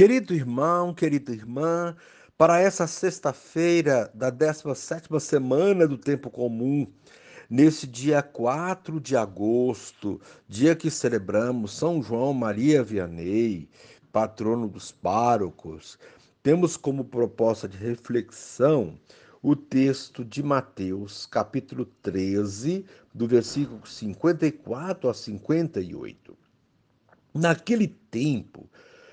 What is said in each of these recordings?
Querido irmão, querida irmã, para essa sexta-feira da 17ª semana do tempo comum, nesse dia 4 de agosto, dia que celebramos São João Maria Vianney, patrono dos párocos, temos como proposta de reflexão o texto de Mateus, capítulo 13, do versículo 54 a 58. Naquele tempo,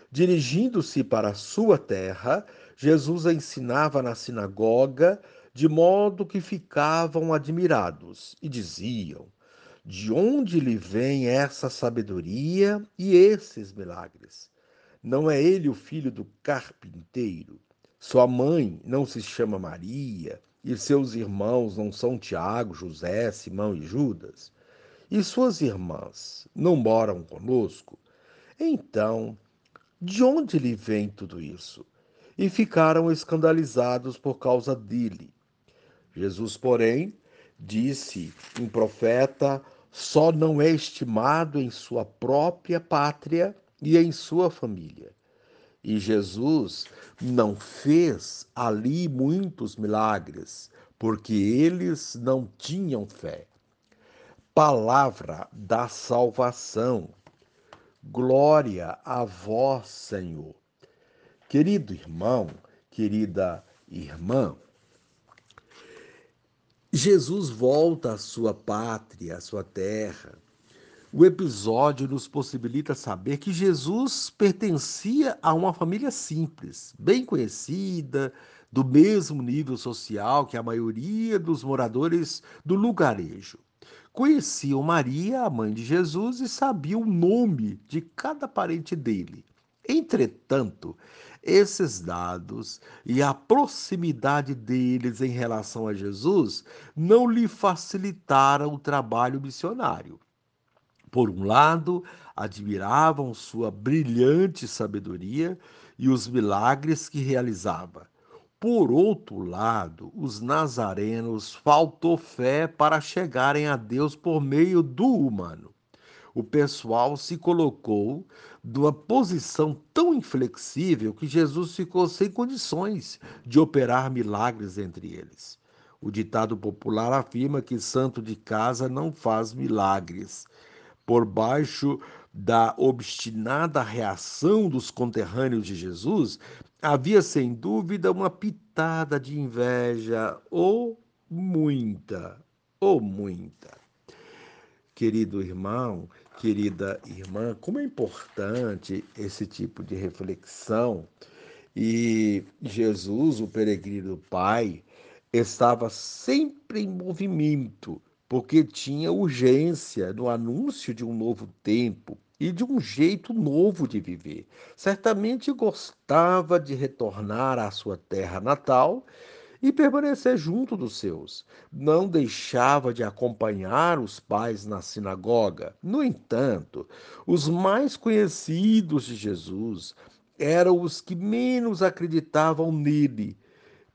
Dirigindo-se para a sua terra, Jesus ensinava na sinagoga, de modo que ficavam admirados e diziam: De onde lhe vem essa sabedoria e esses milagres? Não é ele o filho do carpinteiro? Sua mãe não se chama Maria, e seus irmãos não são Tiago, José, Simão e Judas? E suas irmãs não moram conosco? Então de onde lhe vem tudo isso? E ficaram escandalizados por causa dele. Jesus, porém, disse: um profeta só não é estimado em sua própria pátria e em sua família. E Jesus não fez ali muitos milagres, porque eles não tinham fé. Palavra da salvação. Glória a vós, Senhor. Querido irmão, querida irmã, Jesus volta à sua pátria, à sua terra. O episódio nos possibilita saber que Jesus pertencia a uma família simples, bem conhecida, do mesmo nível social que a maioria dos moradores do lugarejo conheciam Maria, a mãe de Jesus, e sabiam o nome de cada parente dele. Entretanto, esses dados e a proximidade deles em relação a Jesus não lhe facilitaram o trabalho missionário. Por um lado, admiravam sua brilhante sabedoria e os milagres que realizava. Por outro lado, os nazarenos faltou fé para chegarem a Deus por meio do humano. O pessoal se colocou numa posição tão inflexível que Jesus ficou sem condições de operar milagres entre eles. O ditado popular afirma que santo de casa não faz milagres. Por baixo da obstinada reação dos conterrâneos de Jesus, havia sem dúvida uma pitada de inveja, ou muita, ou muita. Querido irmão, querida irmã, como é importante esse tipo de reflexão. E Jesus, o peregrino Pai, estava sempre em movimento, porque tinha urgência no anúncio de um novo tempo, e de um jeito novo de viver. Certamente gostava de retornar à sua terra natal e permanecer junto dos seus. Não deixava de acompanhar os pais na sinagoga. No entanto, os mais conhecidos de Jesus eram os que menos acreditavam nele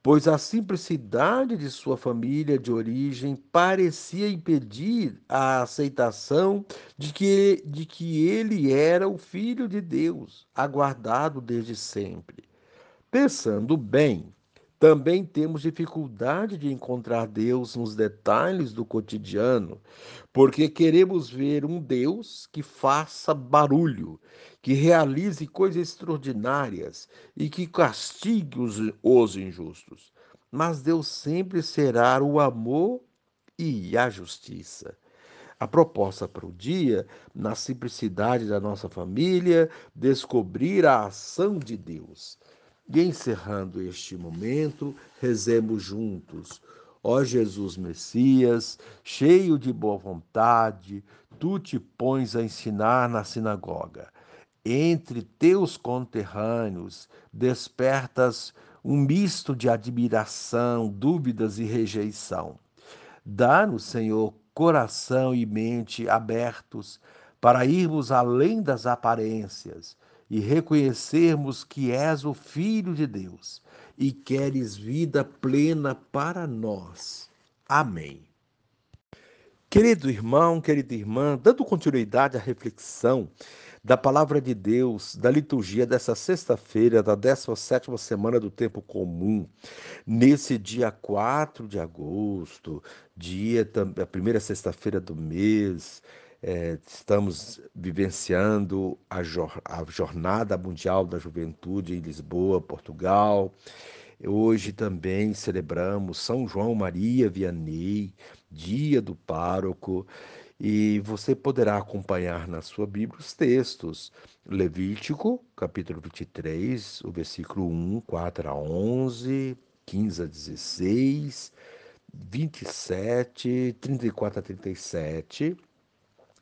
pois a simplicidade de sua família de origem parecia impedir a aceitação de que, de que ele era o Filho de Deus, aguardado desde sempre. Pensando bem, também temos dificuldade de encontrar Deus nos detalhes do cotidiano, porque queremos ver um Deus que faça barulho, que realize coisas extraordinárias e que castigue os, os injustos. Mas Deus sempre será o amor e a justiça. A proposta para o dia, na simplicidade da nossa família, descobrir a ação de Deus. E encerrando este momento, rezemos juntos. Ó Jesus Messias, cheio de boa vontade, tu te pões a ensinar na sinagoga. Entre teus conterrâneos, despertas um misto de admiração, dúvidas e rejeição. Dá-nos, Senhor, coração e mente abertos para irmos além das aparências e reconhecermos que és o Filho de Deus e queres vida plena para nós. Amém. Querido irmão, querida irmã, dando continuidade à reflexão da palavra de Deus, da liturgia dessa sexta-feira, da 17 semana do tempo comum, nesse dia 4 de agosto, dia a primeira sexta-feira do mês, é, estamos vivenciando a, Jornada Mundial da Juventude em Lisboa, Portugal. Hoje também celebramos São João Maria Vianney, dia do pároco, e você poderá acompanhar na sua Bíblia os textos. Levítico, capítulo 23, o versículo 1, 4 a 11, 15 a 16, 27, 34 a 37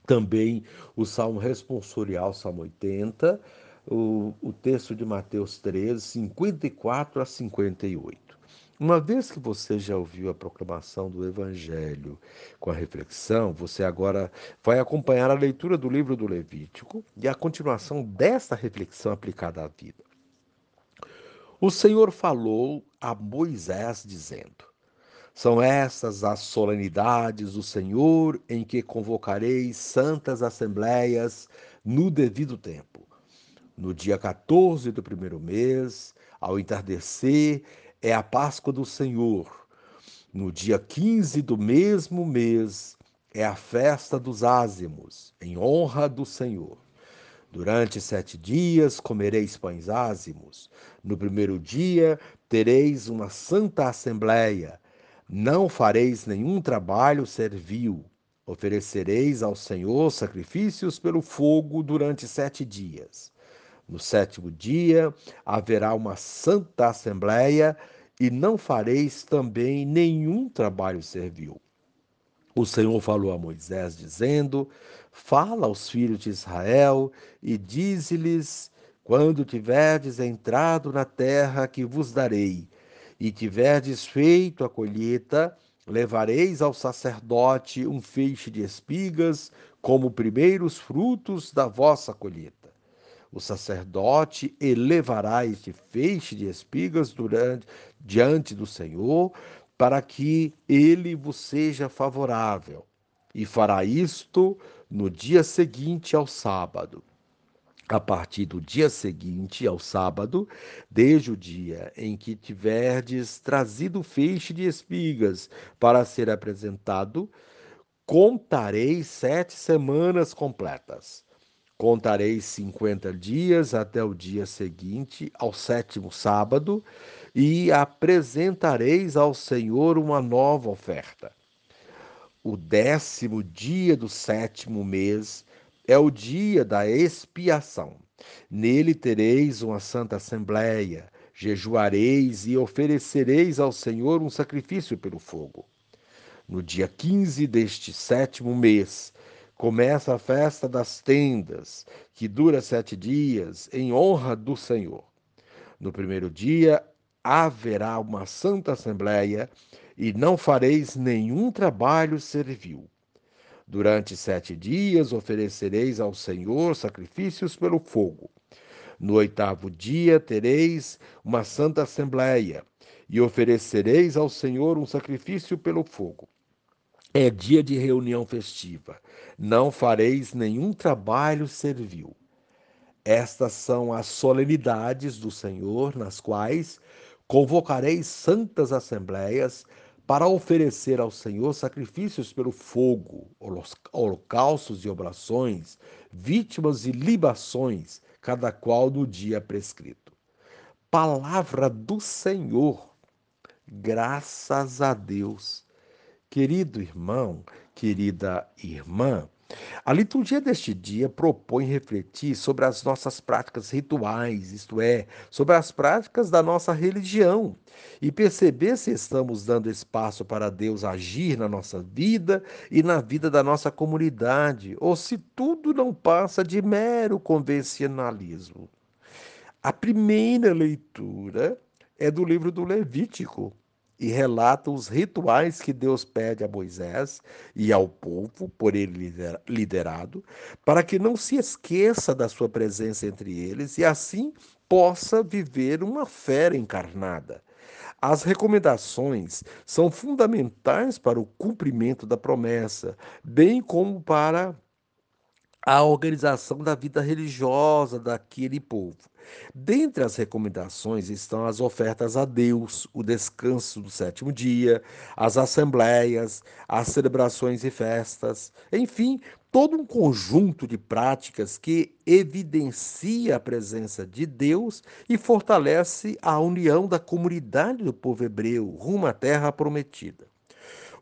também o Salmo responsorial, Salmo 80, o, o texto de Mateus 13, 54 a 58. Uma vez que você já ouviu a proclamação do Evangelho com a reflexão, você agora vai acompanhar a leitura do livro do Levítico e a continuação desta reflexão aplicada à vida. O Senhor falou a Moisés, dizendo: são estas as solenidades do Senhor em que convocareis santas assembleias no devido tempo. No dia 14 do primeiro mês, ao entardecer, é a Páscoa do Senhor. No dia 15 do mesmo mês, é a festa dos ázimos, em honra do Senhor. Durante sete dias comereis pães ázimos. No primeiro dia tereis uma santa assembleia não fareis nenhum trabalho servil. Oferecereis ao Senhor sacrifícios pelo fogo durante sete dias. No sétimo dia haverá uma santa assembleia e não fareis também nenhum trabalho servil. O Senhor falou a Moisés, dizendo: Fala aos filhos de Israel e dize-lhes: Quando tiverdes entrado na terra que vos darei, e tiverdes feito a colheita, levareis ao sacerdote um feixe de espigas como primeiros frutos da vossa colheita. O sacerdote elevará este feixe de espigas durante, diante do Senhor, para que ele vos seja favorável. E fará isto no dia seguinte ao sábado a partir do dia seguinte ao sábado, desde o dia em que tiverdes trazido o feixe de espigas para ser apresentado, contareis sete semanas completas. Contareis cinquenta dias até o dia seguinte, ao sétimo sábado, e apresentareis ao Senhor uma nova oferta. O décimo dia do sétimo mês é o dia da expiação. Nele tereis uma santa assembleia, jejuareis e oferecereis ao Senhor um sacrifício pelo fogo. No dia 15 deste sétimo mês, começa a festa das tendas, que dura sete dias, em honra do Senhor. No primeiro dia haverá uma santa assembleia, e não fareis nenhum trabalho servil. Durante sete dias oferecereis ao Senhor sacrifícios pelo fogo. No oitavo dia tereis uma santa assembleia e oferecereis ao Senhor um sacrifício pelo fogo. É dia de reunião festiva. Não fareis nenhum trabalho servil. Estas são as solenidades do Senhor, nas quais convocareis santas assembleias para oferecer ao Senhor sacrifícios pelo fogo, holocaustos e oblações, vítimas e libações, cada qual no dia prescrito. Palavra do Senhor, graças a Deus. Querido irmão, querida irmã, a liturgia deste dia propõe refletir sobre as nossas práticas rituais, isto é, sobre as práticas da nossa religião, e perceber se estamos dando espaço para Deus agir na nossa vida e na vida da nossa comunidade, ou se tudo não passa de mero convencionalismo. A primeira leitura é do livro do Levítico, e relata os rituais que Deus pede a Moisés e ao povo, por ele liderado, para que não se esqueça da sua presença entre eles e assim possa viver uma fé encarnada. As recomendações são fundamentais para o cumprimento da promessa, bem como para a organização da vida religiosa daquele povo. Dentre as recomendações estão as ofertas a Deus, o descanso do sétimo dia, as assembleias, as celebrações e festas, enfim, todo um conjunto de práticas que evidencia a presença de Deus e fortalece a união da comunidade do povo hebreu rumo à terra prometida.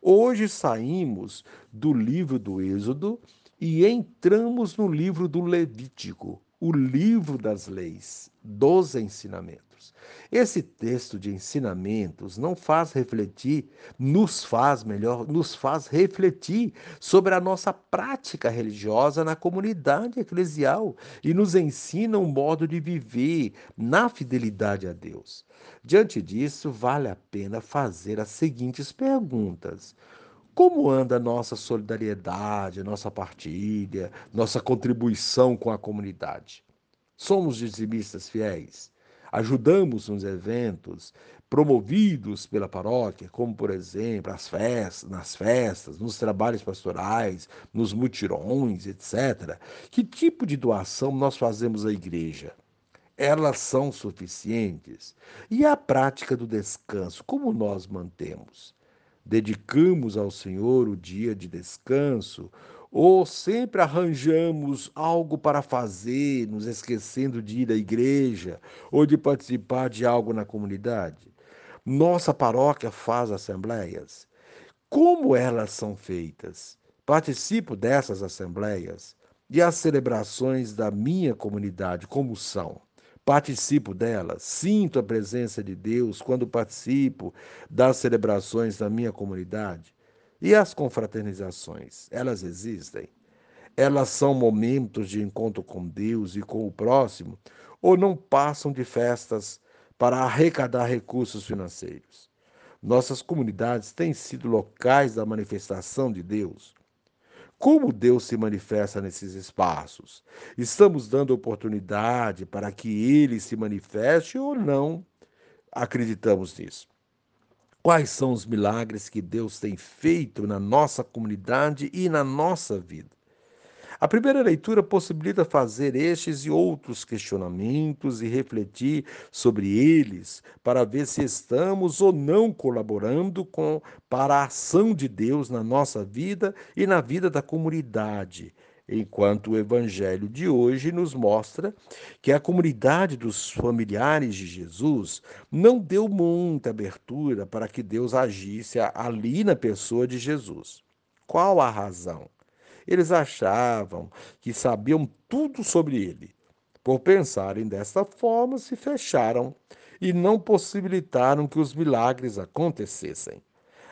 Hoje saímos do livro do Êxodo e entramos no livro do Levítico, o livro das leis, dos ensinamentos. Esse texto de ensinamentos não faz refletir, nos faz melhor, nos faz refletir sobre a nossa prática religiosa na comunidade eclesial e nos ensina um modo de viver na fidelidade a Deus. Diante disso, vale a pena fazer as seguintes perguntas: como anda nossa solidariedade, nossa partilha, nossa contribuição com a comunidade? Somos dizimistas fiéis? Ajudamos nos eventos promovidos pela paróquia, como por exemplo as festas, nas festas, nos trabalhos pastorais, nos mutirões, etc. Que tipo de doação nós fazemos à igreja? Elas são suficientes? E a prática do descanso, como nós mantemos? Dedicamos ao Senhor o dia de descanso, ou sempre arranjamos algo para fazer, nos esquecendo de ir à igreja ou de participar de algo na comunidade? Nossa paróquia faz assembleias. Como elas são feitas? Participo dessas assembleias e as celebrações da minha comunidade, como são? Participo delas, sinto a presença de Deus quando participo das celebrações da minha comunidade. E as confraternizações, elas existem? Elas são momentos de encontro com Deus e com o próximo ou não passam de festas para arrecadar recursos financeiros? Nossas comunidades têm sido locais da manifestação de Deus. Como Deus se manifesta nesses espaços? Estamos dando oportunidade para que ele se manifeste ou não acreditamos nisso? Quais são os milagres que Deus tem feito na nossa comunidade e na nossa vida? A primeira leitura possibilita fazer estes e outros questionamentos e refletir sobre eles para ver se estamos ou não colaborando com para a ação de Deus na nossa vida e na vida da comunidade. Enquanto o evangelho de hoje nos mostra que a comunidade dos familiares de Jesus não deu muita abertura para que Deus agisse ali na pessoa de Jesus. Qual a razão? Eles achavam que sabiam tudo sobre ele. Por pensarem desta forma, se fecharam e não possibilitaram que os milagres acontecessem.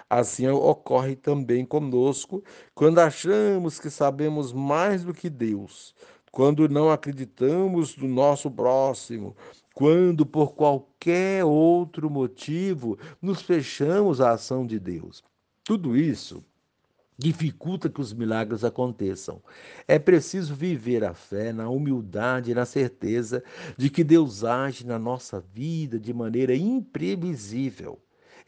Assim ocorre também conosco quando achamos que sabemos mais do que Deus, quando não acreditamos no nosso próximo, quando por qualquer outro motivo nos fechamos à ação de Deus. Tudo isso dificulta que os milagres aconteçam. É preciso viver a fé na humildade e na certeza de que Deus age na nossa vida de maneira imprevisível.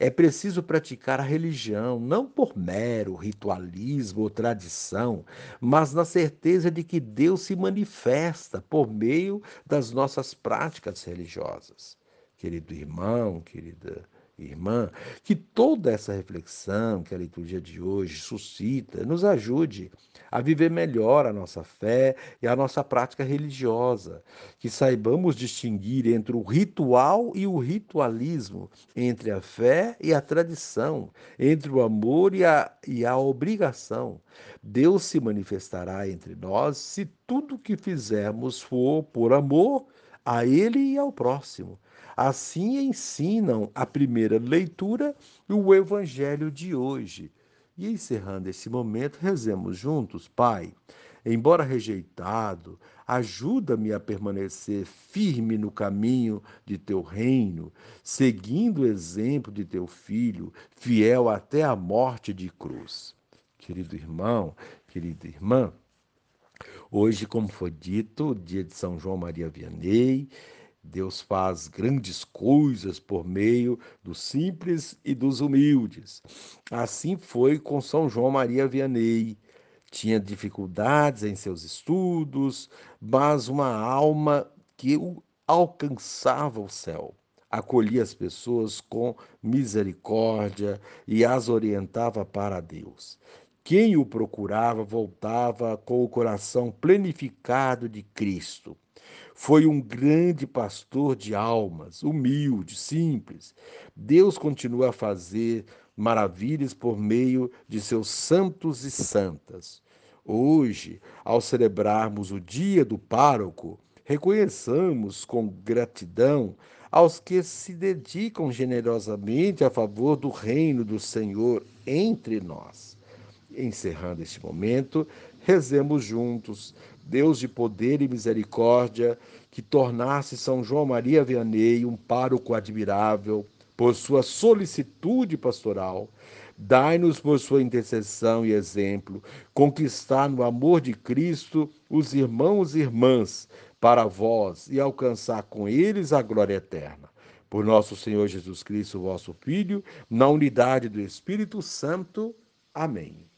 É preciso praticar a religião não por mero ritualismo ou tradição, mas na certeza de que Deus se manifesta por meio das nossas práticas religiosas. Querido irmão, querida irmã, que toda essa reflexão que a liturgia de hoje suscita nos ajude a viver melhor a nossa fé e a nossa prática religiosa, que saibamos distinguir entre o ritual e o ritualismo, entre a fé e a tradição, entre o amor e a, e a obrigação. Deus se manifestará entre nós se tudo que fizermos for por amor a Ele e ao próximo. Assim ensinam a primeira leitura e o evangelho de hoje. E encerrando esse momento, rezemos juntos, Pai. Embora rejeitado, ajuda-me a permanecer firme no caminho de teu reino, seguindo o exemplo de teu filho, fiel até a morte de cruz. Querido irmão, querida irmã, hoje, como foi dito, dia de São João Maria Vianney, Deus faz grandes coisas por meio dos simples e dos humildes. Assim foi com São João Maria Vianney, tinha dificuldades em seus estudos, mas uma alma que o alcançava o céu. Acolhia as pessoas com misericórdia e as orientava para Deus. Quem o procurava voltava com o coração plenificado de Cristo. Foi um grande pastor de almas, humilde, simples. Deus continua a fazer maravilhas por meio de seus santos e santas. Hoje, ao celebrarmos o dia do pároco, reconheçamos com gratidão aos que se dedicam generosamente a favor do reino do Senhor entre nós. Encerrando este momento, rezemos juntos. Deus de poder e misericórdia, que tornasse São João Maria Vianney um pároco admirável, por sua solicitude pastoral, dai-nos por sua intercessão e exemplo, conquistar no amor de Cristo os irmãos e irmãs para vós e alcançar com eles a glória eterna. Por nosso Senhor Jesus Cristo, vosso Filho, na unidade do Espírito Santo. Amém.